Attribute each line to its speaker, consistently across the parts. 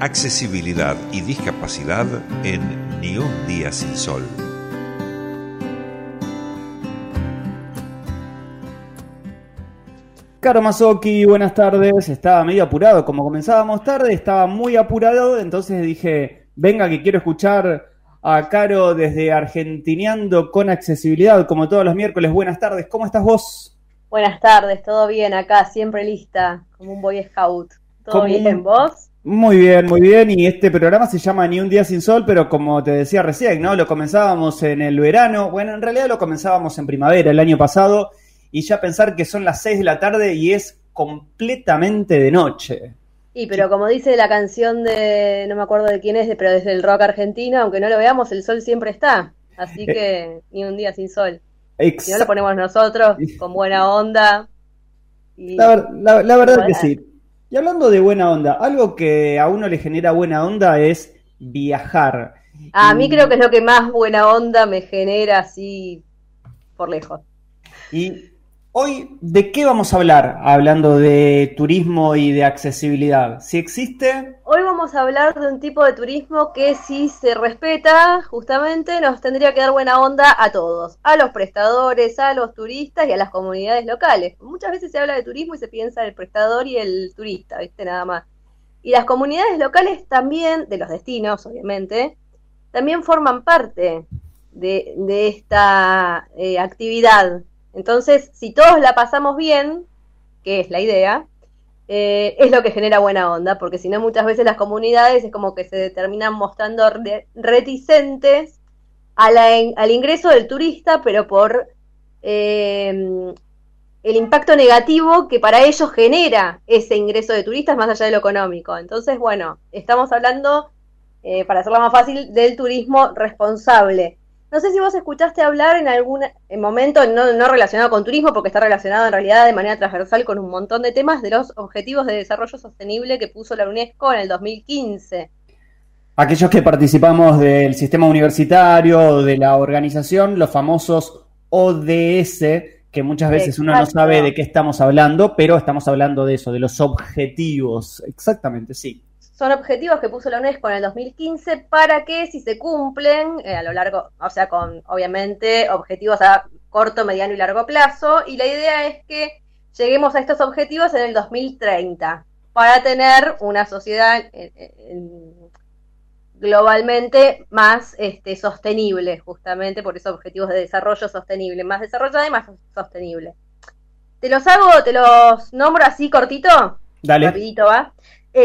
Speaker 1: accesibilidad y discapacidad en Ni un día sin sol.
Speaker 2: Caro Mazoki, buenas tardes. Estaba medio apurado, como comenzábamos tarde, estaba muy apurado, entonces dije, venga que quiero escuchar a Caro desde Argentineando con accesibilidad, como todos los miércoles. Buenas tardes, ¿cómo estás vos?
Speaker 3: Buenas tardes, todo bien acá, siempre lista, como un boy scout. ¿Todo bien, vos?
Speaker 2: Muy bien, muy bien. Y este programa se llama Ni un día sin sol, pero como te decía recién, ¿no? Lo comenzábamos en el verano. Bueno, en realidad lo comenzábamos en primavera el año pasado y ya pensar que son las 6 de la tarde y es completamente de noche.
Speaker 3: Y pero como dice la canción de, no me acuerdo de quién es, pero desde el rock argentino, aunque no lo veamos, el sol siempre está. Así eh. que ni un día sin sol. Si no lo ponemos nosotros, con buena onda.
Speaker 2: La, verdad que sí. Y hablando de buena onda, algo que a uno le genera buena onda es viajar.
Speaker 3: A mí creo que es lo que más buena onda me genera así por lejos.
Speaker 2: Y Hoy, ¿de qué vamos a hablar hablando de turismo y de accesibilidad? ¿Si existe?
Speaker 3: Hoy vamos a hablar de un tipo de turismo que si se respeta, justamente nos tendría que dar buena onda a todos, a los prestadores, a los turistas y a las comunidades locales. Muchas veces se habla de turismo y se piensa en el prestador y el turista, ¿viste? Nada más. Y las comunidades locales también, de los destinos, obviamente, también forman parte de, esta eh, actividad entonces, si todos la pasamos bien, que es la idea, eh, es lo que genera buena onda, porque si no muchas veces las comunidades es como que se terminan mostrando reticentes al ingreso del turista, pero por eh, el impacto negativo que para ellos genera ese ingreso de turistas más allá de lo económico. Entonces, bueno, estamos hablando, eh, para hacerlo más fácil, del turismo responsable. No sé si vos escuchaste hablar en algún momento, no, relacionado con turismo, porque está relacionado en realidad de manera transversal con un montón de temas de los Objetivos de Desarrollo Sostenible que puso la UNESCO en el 2015.
Speaker 2: Aquellos que participamos del sistema universitario, de la organización, los famosos ODS, que muchas veces uno no sabe de qué estamos hablando, pero estamos hablando de eso, de los objetivos. Exactamente, sí.
Speaker 3: Son objetivos que puso la UNESCO en el 2015 para que si se cumplen eh, a lo largo, o sea, con obviamente objetivos a corto, mediano y largo plazo, y la idea es que lleguemos a estos objetivos en el 2030 para tener una sociedad eh, eh, globalmente más este, sostenible, justamente por esos objetivos de desarrollo sostenible, más desarrollada y más sostenible. ¿Te los hago, te los nombro así cortito?
Speaker 2: Dale.
Speaker 3: Rapidito, ¿va?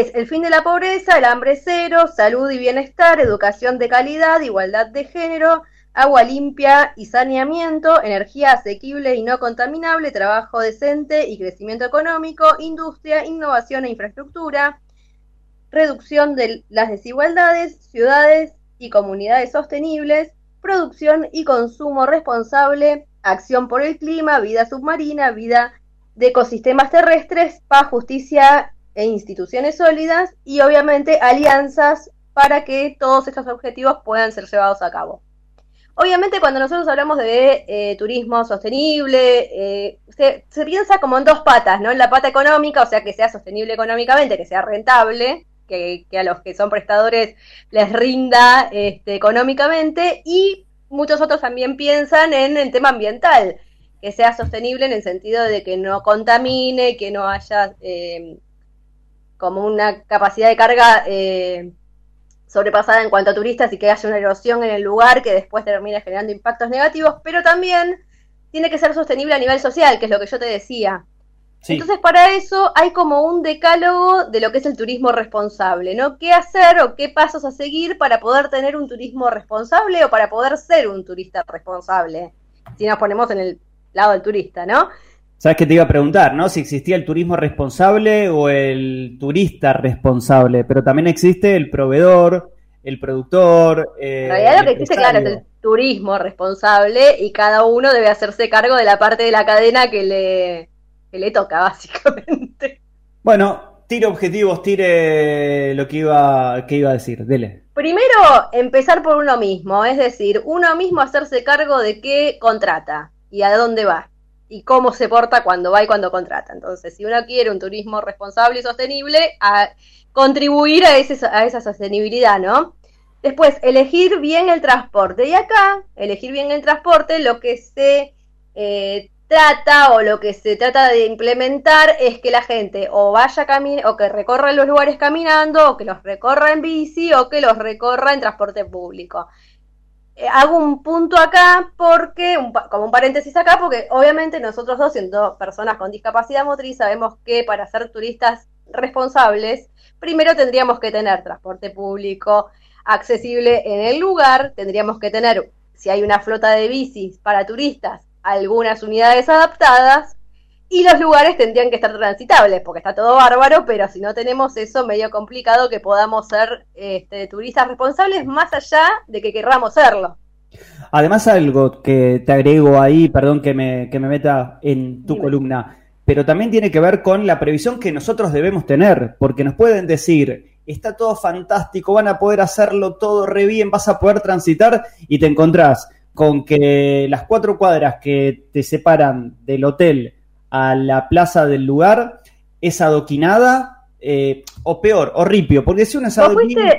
Speaker 3: Es el fin de la pobreza, el hambre cero, salud y bienestar, educación de calidad, igualdad de género, agua limpia y saneamiento, energía asequible y no contaminable, trabajo decente y crecimiento económico, industria, innovación e infraestructura, reducción de las desigualdades, ciudades y comunidades sostenibles, producción y consumo responsable, acción por el clima, vida submarina, vida de ecosistemas terrestres, paz, justicia e instituciones sólidas y obviamente alianzas para que todos estos objetivos puedan ser llevados a cabo. Obviamente cuando nosotros hablamos de eh, turismo sostenible, eh, se, piensa como en dos patas, ¿no? En la pata económica, o sea, que sea sostenible económicamente, que sea rentable, que, a los que son prestadores les rinda este, económicamente, y muchos otros también piensan en el tema ambiental, que sea sostenible en el sentido de que no contamine, que no haya eh, como una capacidad de carga eh, sobrepasada en cuanto a turistas y que haya una erosión en el lugar que después termine generando impactos negativos, pero también tiene que ser sostenible a nivel social, que es lo que yo te decía. Entonces, para eso hay como un decálogo de lo que es el turismo responsable, ¿no? ¿Qué hacer o qué pasos a seguir para poder tener un turismo responsable o para poder ser un turista responsable? Si nos ponemos en el lado del turista, ¿no?
Speaker 2: ¿Sabes qué te iba a preguntar, no? Si existía el turismo responsable o el turista responsable, pero también existe el proveedor, el productor.
Speaker 3: Eh, en realidad lo que existe, claro, es el turismo responsable y cada uno debe hacerse cargo de la parte de la cadena que le, que le toca, básicamente.
Speaker 2: Bueno, tire objetivos, tire lo que iba, que iba a decir, dele.
Speaker 3: Primero, empezar por uno mismo, es decir, uno mismo hacerse cargo de qué contrata y a dónde va y cómo se porta cuando va y cuando contrata. Entonces, si uno quiere un turismo responsable y sostenible, a contribuir a, ese, a esa sostenibilidad, ¿no? Después, elegir bien el transporte. Y acá, elegir bien el transporte, lo que se eh, trata o lo que se trata de implementar es que la gente o vaya caminando, o que recorra los lugares caminando, o que los recorra en bici, o que los recorra en transporte público. Eh, hago un punto acá porque, como un paréntesis acá, porque obviamente nosotros dos, siendo personas con discapacidad motriz, sabemos que para ser turistas responsables, primero tendríamos que tener transporte público accesible en el lugar, tendríamos que tener, si hay una flota de bicis para turistas, algunas unidades adaptadas y los lugares tendrían que estar transitables, porque está todo bárbaro, pero si no tenemos eso, medio complicado que podamos ser este, turistas responsables más allá de que querramos serlo.
Speaker 2: Además, algo que te agrego ahí, perdón que me, que me meta en tu columna, pero también tiene que ver con la previsión que nosotros debemos tener, porque nos pueden decir, está todo fantástico, van a poder hacerlo todo re bien, vas a poder transitar y te encontrás con que las cuatro cuadras que te separan del hotel a la plaza del lugar es adoquinada, eh, o peor, o ripio, porque si uno es
Speaker 3: adoquinado...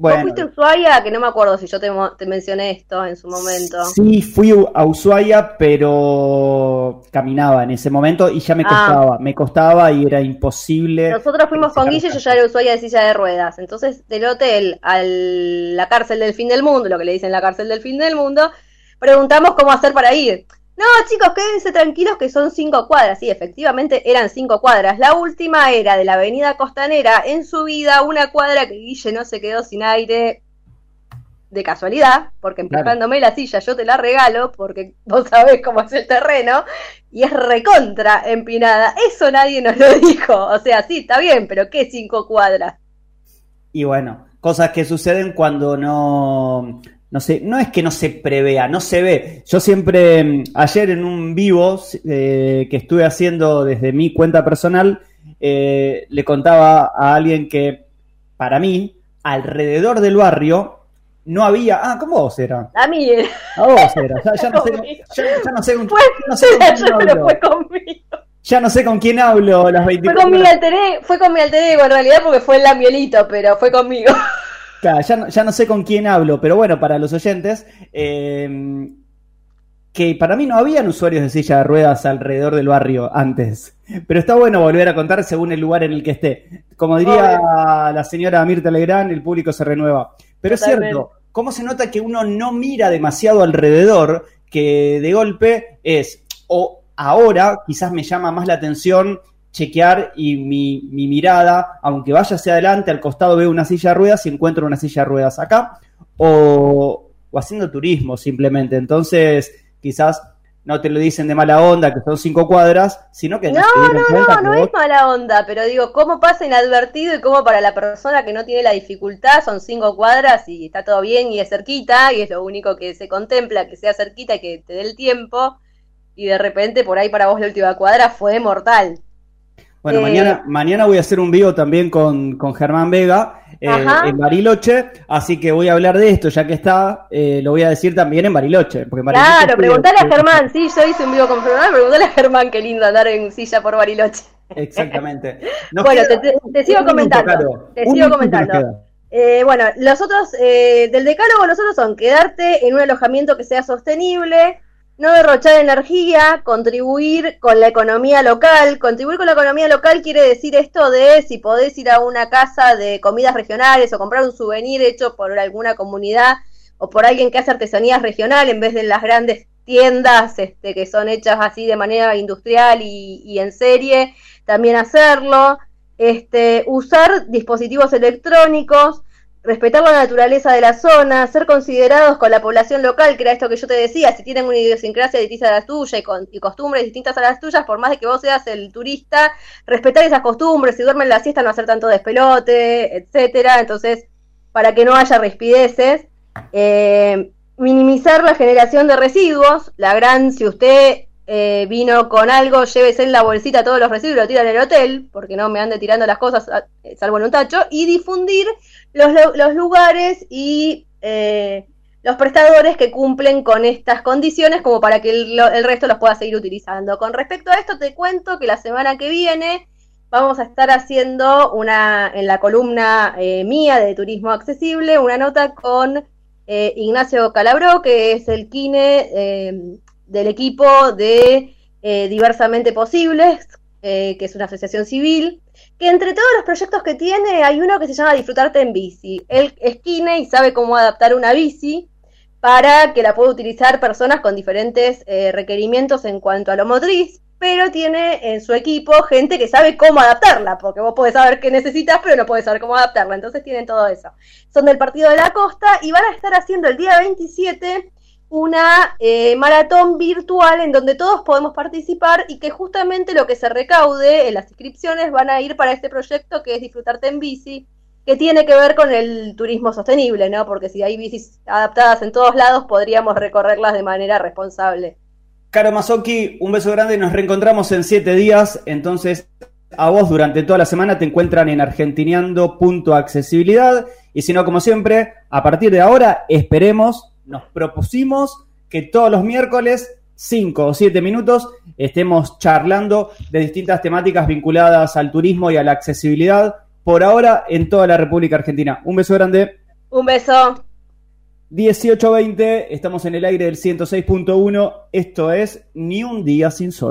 Speaker 3: Bueno, ¿Vos fuiste a Ushuaia? Que no me acuerdo si yo te, mencioné esto en su momento.
Speaker 2: Sí, fui a Ushuaia, pero caminaba en ese momento y ya me ah. costaba, me costaba y era imposible.
Speaker 3: Nosotros fuimos con Guille, yo ya era Ushuaia de silla de ruedas. Entonces, del hotel a la cárcel del fin del mundo, lo que le dicen la cárcel del fin del mundo, preguntamos cómo hacer para ir. No, chicos, quédense tranquilos que son cinco cuadras. Sí, efectivamente eran cinco cuadras. La última era de la avenida Costanera en subida, una cuadra que Guille no se quedó sin aire de casualidad, porque empujándome la silla yo te la regalo, porque vos sabés cómo es el terreno, y es recontra empinada. Eso nadie nos lo dijo. O sea, sí, está bien, pero ¿qué cinco cuadras?
Speaker 2: Y bueno, cosas que suceden cuando no, no sé, no es que no se prevea, no se ve. Yo siempre, mm, ayer en un vivo eh, que estuve haciendo desde mi cuenta personal, eh, le contaba a alguien que para mí, alrededor del barrio, no había. Ah, ¿cómo vos era?
Speaker 3: A mí era.
Speaker 2: A vos era. Ya, no, sé, ya, no sé, con, no sé con quién hablo. Fue conmigo. Ya no sé con quién hablo las 24
Speaker 3: Fue con mi alter fue con mi alter ego en realidad porque fue el lamielito, pero fue conmigo.
Speaker 2: Claro, ya no, sé con quién hablo, pero bueno, para los oyentes, eh, que para mí no habían usuarios de silla de ruedas alrededor del barrio antes. Pero está bueno volver a contar según el lugar en el que esté. Como diría la señora Mirta Legrand, el público se renueva. Pero es cierto, ¿cómo se nota que uno no mira demasiado alrededor? Que de golpe es, o ahora quizás me llama más la atención chequear y mi, mirada, aunque vaya hacia adelante, al costado veo una silla de ruedas y encuentro una silla de ruedas acá, o, haciendo turismo simplemente. Entonces, quizás no te lo dicen de mala onda, que son cinco cuadras, sino que...
Speaker 3: No, no, no, no es mala onda, pero digo, ¿cómo pasa inadvertido y cómo para la persona que no tiene la dificultad son cinco cuadras y está todo bien y es cerquita y es lo único que se contempla, que sea cerquita y que te dé el tiempo y de repente por ahí para vos la última cuadra fue mortal.
Speaker 2: Bueno, mañana, eh, mañana voy a hacer un vivo también con, Germán Vega eh, en Bariloche, así que voy a hablar de esto, ya que está, eh, lo voy a decir también en Bariloche. Porque
Speaker 3: claro, preguntale a Germán, sí, yo hice un vivo con Germán, preguntale a Germán qué lindo andar en silla por Bariloche.
Speaker 2: Exactamente.
Speaker 3: bueno, te, sigo comentando. Te sigo comentando. bueno, los otros, del decálogo, los otros son quedarte en un alojamiento que sea sostenible, no derrochar energía, contribuir con la economía local. Contribuir con la economía local quiere decir esto de si podés ir a una casa de comidas regionales o comprar un souvenir hecho por alguna comunidad o por alguien que hace artesanías regional en vez de las grandes tiendas este, que son hechas así de manera industrial y, y en serie, también hacerlo. Este, usar dispositivos electrónicos, respetar la naturaleza de la zona, ser considerados con la población local, que era esto que yo te decía, si tienen una idiosincrasia distinta a la tuya y, costumbres distintas a las tuyas, por más de que vos seas el turista, respetar esas costumbres, si duermen la siesta no hacer tanto despelote, etcétera, entonces, para que no haya rispideces, eh, minimizar la generación de residuos, la gran, si usted eh, vino con algo, llévese en la bolsita todos los residuos y lo tira en el hotel, porque no me ande tirando las cosas, salvo en un tacho, y difundir los, los lugares y eh, los prestadores que cumplen con estas condiciones como para que el, resto los pueda seguir utilizando. Con respecto a esto te cuento que la semana que viene vamos a estar haciendo una en la columna eh, mía de Turismo Accesible una nota con eh, Ignacio Calabró, que es el kine eh, del equipo de eh, Diversamente Posibles, eh, que es una asociación civil, que entre todos los proyectos que tiene hay uno que se llama Disfrutarte en bici. Él es kine y sabe cómo adaptar una bici para que la pueda utilizar personas con diferentes eh, requerimientos en cuanto a lo motriz, pero tiene en su equipo gente que sabe cómo adaptarla, porque vos podés saber qué necesitas, pero no podés saber cómo adaptarla. Entonces tienen todo eso. Son del Partido de la Costa y van a estar haciendo el día 27 una eh, maratón virtual en donde todos podemos participar y que justamente lo que se recaude en las inscripciones van a ir para este proyecto que es Disfrutarte en Bici, que tiene que ver con el turismo sostenible, ¿no? Porque si hay bicis adaptadas en todos lados, podríamos recorrerlas de manera responsable.
Speaker 2: Caro Mazoki, un beso grande, nos reencontramos en siete días, entonces a vos durante toda la semana te encuentran en argentineando.accesibilidad y si no, como siempre, a partir de ahora esperemos nos propusimos que todos los miércoles, 5 o 7 minutos, estemos charlando de distintas temáticas vinculadas al turismo y a la accesibilidad, por ahora en toda la República Argentina. Un beso grande.
Speaker 3: Un beso.
Speaker 2: 18.20, estamos en el aire del 106.1, esto es Ni un día sin sol.